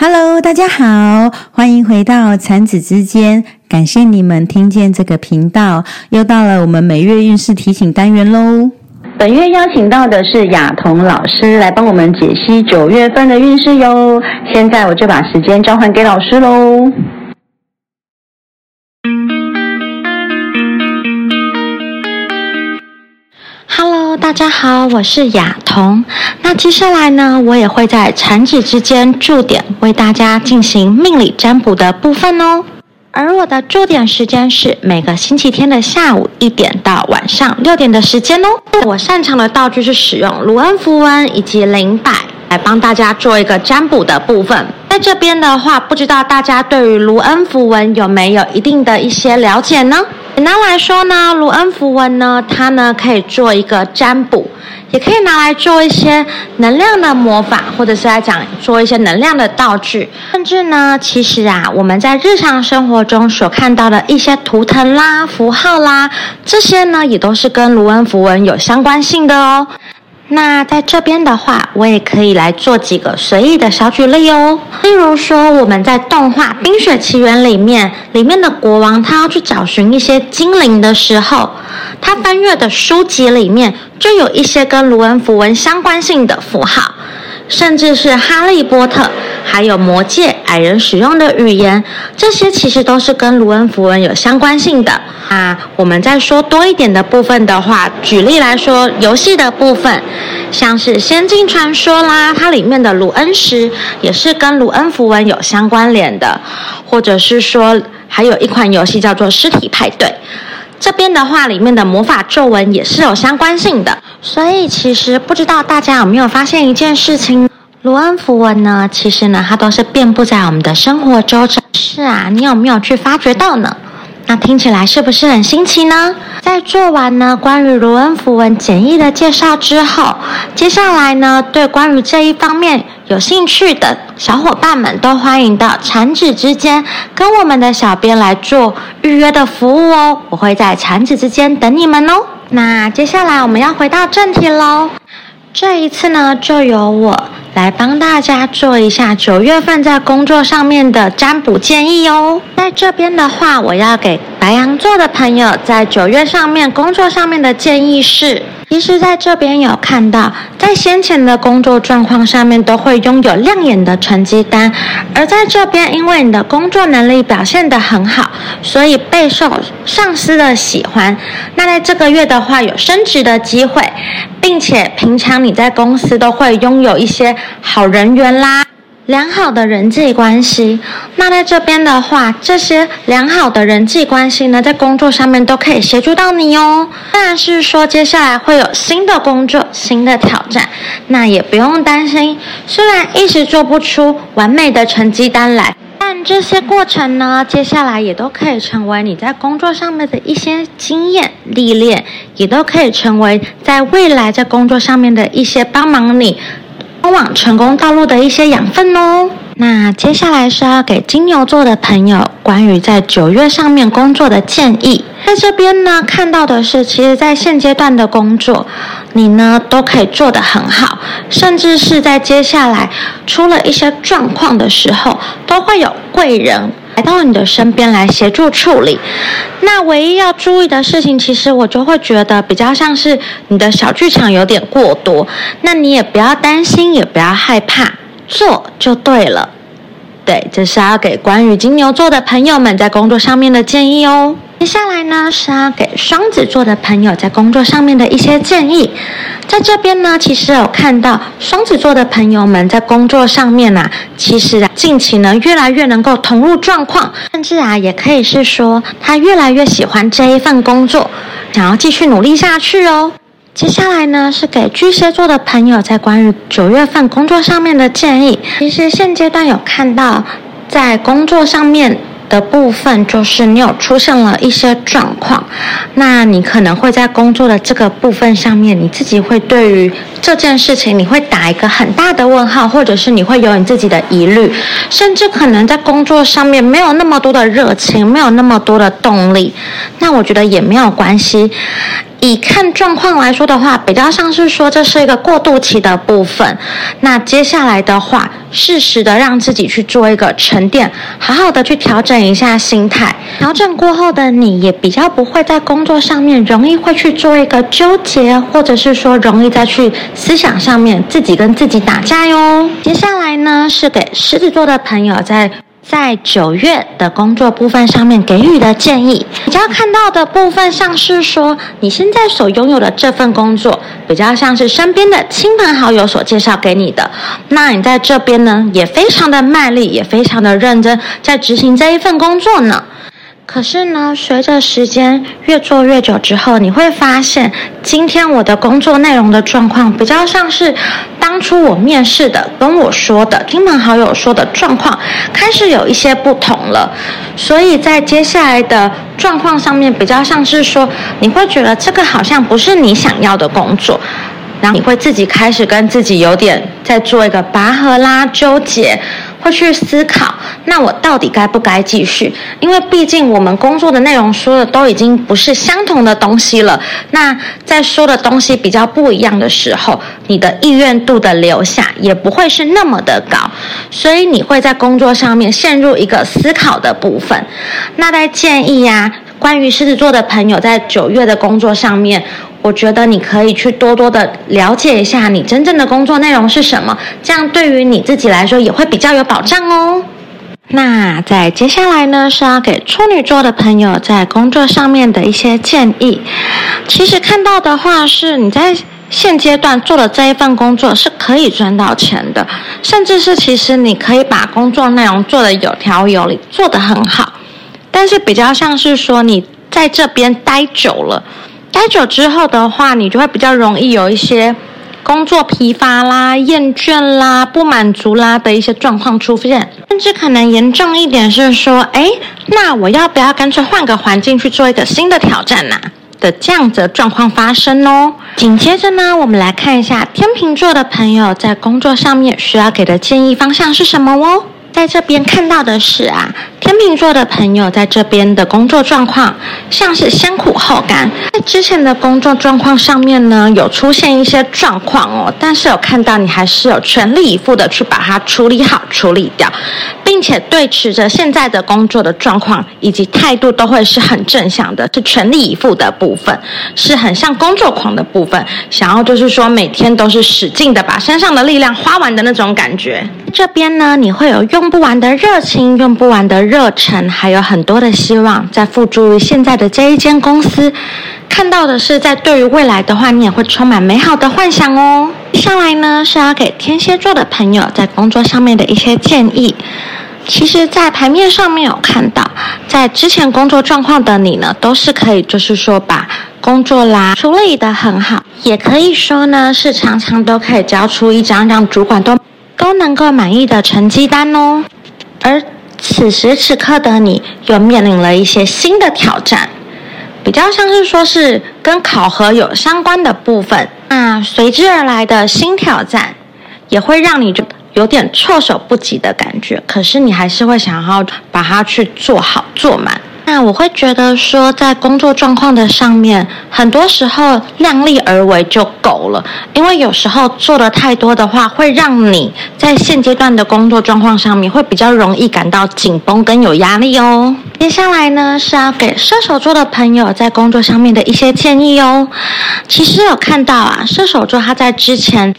Hello，大家好，欢迎回到产子之间。感谢你们听见这个频道，又到了我们每月运势提醒单元喽。本月邀请到的是雅彤老师来帮我们解析九月份的运势哟。现在我就把时间交还给老师喽。大家好，我是雅彤。那接下来呢，我也会在产子之间驻点，为大家进行命理占卜的部分哦。而我的驻点时间是每个星期天的下午一点到晚上六点的时间哦。我擅长的道具是使用卢恩符文以及灵摆来帮大家做一个占卜的部分。在这边的话，不知道大家对于卢恩符文有没有一定的一些了解呢？简单来说呢，卢恩符文呢，它呢可以做一个占卜，也可以拿来做一些能量的魔法，或者是来讲做一些能量的道具。甚至呢，其实啊，我们在日常生活中所看到的一些图腾啦、符号啦，这些呢，也都是跟卢恩符文有相关性的哦。那在这边的话，我也可以来做几个随意的小举例哦。例如说，我们在动画《冰雪奇缘》里面，里面的国王他要去找寻一些精灵的时候，他翻阅的书籍里面就有一些跟卢恩符文相关性的符号。甚至是哈利波特，还有魔戒矮人使用的语言，这些其实都是跟卢恩符文有相关性的。啊，我们再说多一点的部分的话，举例来说，游戏的部分，像是《仙境传说》啦，它里面的卢恩石也是跟卢恩符文有相关联的，或者是说，还有一款游戏叫做《尸体派对》。这边的话，里面的魔法皱纹也是有相关性的，所以其实不知道大家有没有发现一件事情，卢恩符文呢，其实呢，它都是遍布在我们的生活周遭。是啊，你有没有去发掘到呢？那听起来是不是很新奇呢？在做完呢关于卢恩符文简易的介绍之后，接下来呢，对关于这一方面有兴趣的小伙伴们都欢迎到产子之间跟我们的小编来做预约的服务哦。我会在产子之间等你们哦。那接下来我们要回到正题喽。这一次呢，就由我来帮大家做一下九月份在工作上面的占卜建议哦。在这边的话，我要给白羊座的朋友在九月上面工作上面的建议是。其实在这边有看到，在先前的工作状况上面都会拥有亮眼的成绩单，而在这边因为你的工作能力表现得很好，所以备受上司的喜欢。那在这个月的话，有升职的机会，并且平常你在公司都会拥有一些好人缘啦。良好的人际关系，那在这边的话，这些良好的人际关系呢，在工作上面都可以协助到你哦。但是说接下来会有新的工作、新的挑战，那也不用担心。虽然一时做不出完美的成绩单来，但这些过程呢，接下来也都可以成为你在工作上面的一些经验历练，也都可以成为在未来在工作上面的一些帮忙你。通往成功道路的一些养分哦。那接下来是要给金牛座的朋友关于在九月上面工作的建议。在这边呢，看到的是，其实，在现阶段的工作，你呢都可以做得很好，甚至是在接下来出了一些状况的时候，都会有贵人。来到你的身边来协助处理，那唯一要注意的事情，其实我就会觉得比较像是你的小剧场有点过多，那你也不要担心，也不要害怕，做就对了。对，这是要给关于金牛座的朋友们在工作上面的建议哦。接下来呢，是要给双子座的朋友在工作上面的一些建议。在这边呢，其实有看到双子座的朋友们在工作上面啊，其实啊，近期呢越来越能够投入状况，甚至啊，也可以是说他越来越喜欢这一份工作，想要继续努力下去哦。接下来呢，是给巨蟹座的朋友在关于九月份工作上面的建议。其实现阶段有看到在工作上面。的部分就是你有出现了一些状况，那你可能会在工作的这个部分上面，你自己会对于这件事情你会打一个很大的问号，或者是你会有你自己的疑虑，甚至可能在工作上面没有那么多的热情，没有那么多的动力。那我觉得也没有关系，以看状况来说的话，比较像是说这是一个过渡期的部分。那接下来的话，适时的让自己去做一个沉淀，好好的去调整一下心态。调整过后的你，也比较不会在工作上面容易会去做一个纠结，或者是说容易再去思想上面自己跟自己打架哟。接下来呢，是给狮子座的朋友在。在九月的工作部分上面给予的建议，比较看到的部分像是说，你现在所拥有的这份工作，比较像是身边的亲朋好友所介绍给你的。那你在这边呢，也非常的卖力，也非常的认真，在执行这一份工作呢。可是呢，随着时间越做越久之后，你会发现，今天我的工作内容的状况比较像是当初我面试的跟我说的亲朋好友说的状况开始有一些不同了。所以在接下来的状况上面，比较像是说，你会觉得这个好像不是你想要的工作，然后你会自己开始跟自己有点在做一个拔河啦，纠结。会去思考，那我到底该不该继续？因为毕竟我们工作的内容说的都已经不是相同的东西了。那在说的东西比较不一样的时候，你的意愿度的留下也不会是那么的高，所以你会在工作上面陷入一个思考的部分。那在建议呀，关于狮子座的朋友在九月的工作上面。我觉得你可以去多多的了解一下你真正的工作内容是什么，这样对于你自己来说也会比较有保障哦。那在接下来呢，是要给处女座的朋友在工作上面的一些建议。其实看到的话，是你在现阶段做的这一份工作是可以赚到钱的，甚至是其实你可以把工作内容做的有条有理，做得很好。但是比较像是说你在这边待久了。待久之后的话，你就会比较容易有一些工作疲乏啦、厌倦啦、不满足啦的一些状况出现，甚至可能严重一点是说，哎，那我要不要干脆换个环境去做一个新的挑战呢？的这样子状况发生哦。紧接着呢，我们来看一下天秤座的朋友在工作上面需要给的建议方向是什么哦。在这边看到的是啊，天秤座的朋友在这边的工作状况像是先苦后甘。在之前的工作状况上面呢，有出现一些状况哦，但是有看到你还是有全力以赴的去把它处理好、处理掉，并且对持着现在的工作的状况以及态度都会是很正向的，是全力以赴的部分，是很像工作狂的部分，想要就是说每天都是使劲的把身上的力量花完的那种感觉。这边呢，你会有用。不完的热情，用不完的热忱，还有很多的希望在付诸于现在的这一间公司。看到的是，在对于未来的话，你也会充满美好的幻想哦。接下来呢，是要给天蝎座的朋友在工作上面的一些建议。其实，在牌面上面有看到，在之前工作状况的你呢，都是可以，就是说把工作啦处理的很好，也可以说呢，是常常都可以交出一张让主管都。都能够满意的成绩单哦，而此时此刻的你又面临了一些新的挑战，比较像是说是跟考核有相关的部分，那随之而来的新挑战也会让你就有点措手不及的感觉，可是你还是会想要把它去做好做满。那我会觉得说，在工作状况的上面，很多时候量力而为就够了。因为有时候做的太多的话，会让你在现阶段的工作状况上面会比较容易感到紧绷跟有压力哦。接下来呢，是要给射手座的朋友在工作上面的一些建议哦。其实有看到啊，射手座他在之前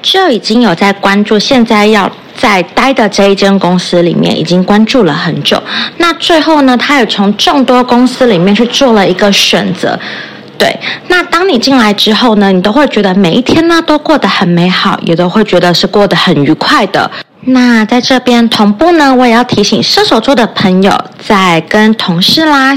就已经有在关注，现在要。在待的这一间公司里面，已经关注了很久。那最后呢，他也从众多公司里面去做了一个选择。对，那当你进来之后呢，你都会觉得每一天呢都过得很美好，也都会觉得是过得很愉快的。那在这边同步呢，我也要提醒射手座的朋友，在跟同事啦。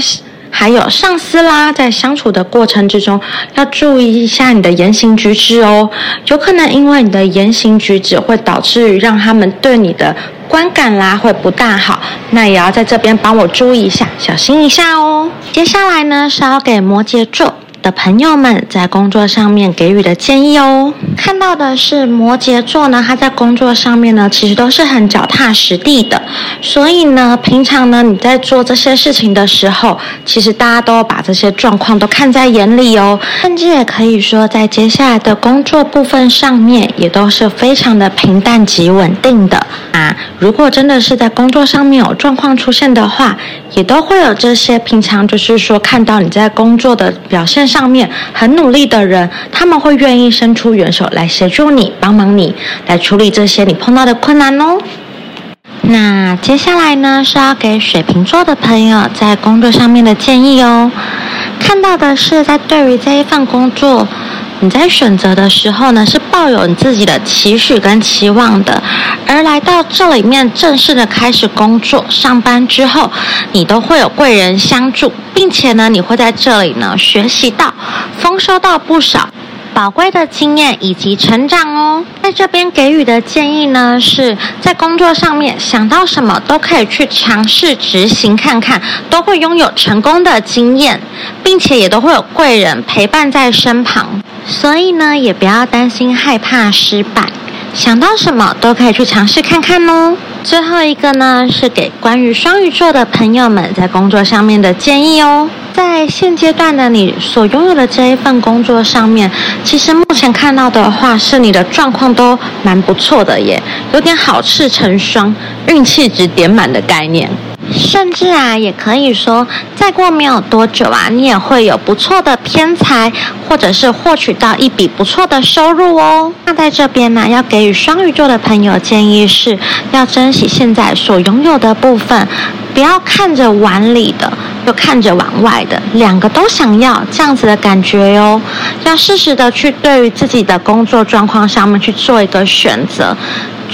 还有上司啦，在相处的过程之中，要注意一下你的言行举止哦。有可能因为你的言行举止，会导致于让他们对你的观感啦会不大好。那也要在这边帮我注意一下，小心一下哦。接下来呢，是要给摩羯座。的朋友们在工作上面给予的建议哦。看到的是摩羯座呢，他在工作上面呢，其实都是很脚踏实地的。所以呢，平常呢，你在做这些事情的时候，其实大家都把这些状况都看在眼里哦。甚至也可以说，在接下来的工作部分上面，也都是非常的平淡及稳定的啊。如果真的是在工作上面有状况出现的话，也都会有这些平常就是说看到你在工作的表现上上面很努力的人，他们会愿意伸出援手来协助你、帮忙你来处理这些你碰到的困难哦。那接下来呢是要给水瓶座的朋友在工作上面的建议哦。看到的是在对于这一份工作。你在选择的时候呢，是抱有你自己的期许跟期望的，而来到这里面正式的开始工作上班之后，你都会有贵人相助，并且呢，你会在这里呢学习到、丰收到不少。宝贵的经验以及成长哦，在这边给予的建议呢，是在工作上面想到什么都可以去尝试执行看看，都会拥有成功的经验，并且也都会有贵人陪伴在身旁，所以呢，也不要担心害怕失败，想到什么都可以去尝试看看哦。最后一个呢，是给关于双鱼座的朋友们在工作上面的建议哦。在现阶段的你所拥有的这一份工作上面，其实目前看到的话，是你的状况都蛮不错的耶，有点好事成双，运气值点满的概念。甚至啊，也可以说，再过没有多久啊，你也会有不错的偏财，或者是获取到一笔不错的收入哦。那在这边呢，要给予双鱼座的朋友建议是，要珍惜现在所拥有的部分，不要看着碗里的，就看着往外的，两个都想要这样子的感觉哟。要适时的去对于自己的工作状况上面去做一个选择，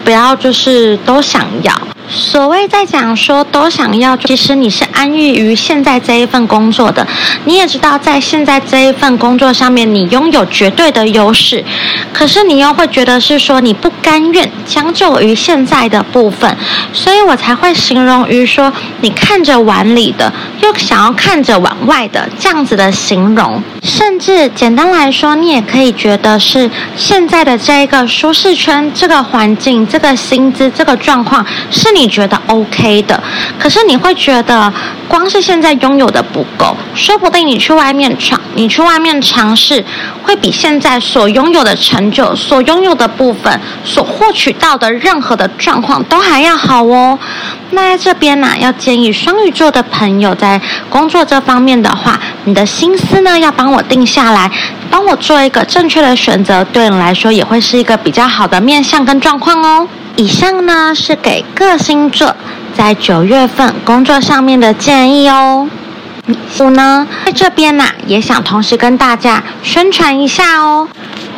不要就是都想要。所谓在讲说都想要，其实你是安逸于现在这一份工作的。你也知道，在现在这一份工作上面，你拥有绝对的优势。可是你又会觉得是说你不甘愿将就于现在的部分，所以我才会形容于说你看着碗里的，又想要看着碗外的这样子的形容。甚至简单来说，你也可以觉得是现在的这一个舒适圈、这个环境、这个薪资、这个状况是。你觉得 OK 的，可是你会觉得光是现在拥有的不够，说不定你去外面闯，你去外面尝试，会比现在所拥有的成就、所拥有的部分、所获取到的任何的状况都还要好哦。那在这边呢，要建议双鱼座的朋友在工作这方面的话，你的心思呢要帮我定下来，帮我做一个正确的选择，对你来说也会是一个比较好的面向跟状况哦。以上呢是给各星座在九月份工作上面的建议哦。我呢在这边呢也想同时跟大家宣传一下哦，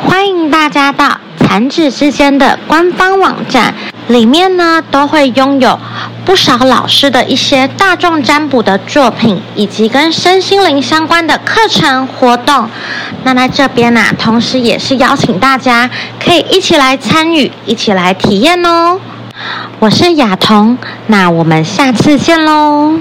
欢迎大家到残指之间的官方网站，里面呢都会拥有。不少老师的一些大众占卜的作品，以及跟身心灵相关的课程活动，那在这边呢，同时也是邀请大家可以一起来参与，一起来体验哦。我是雅彤，那我们下次见喽。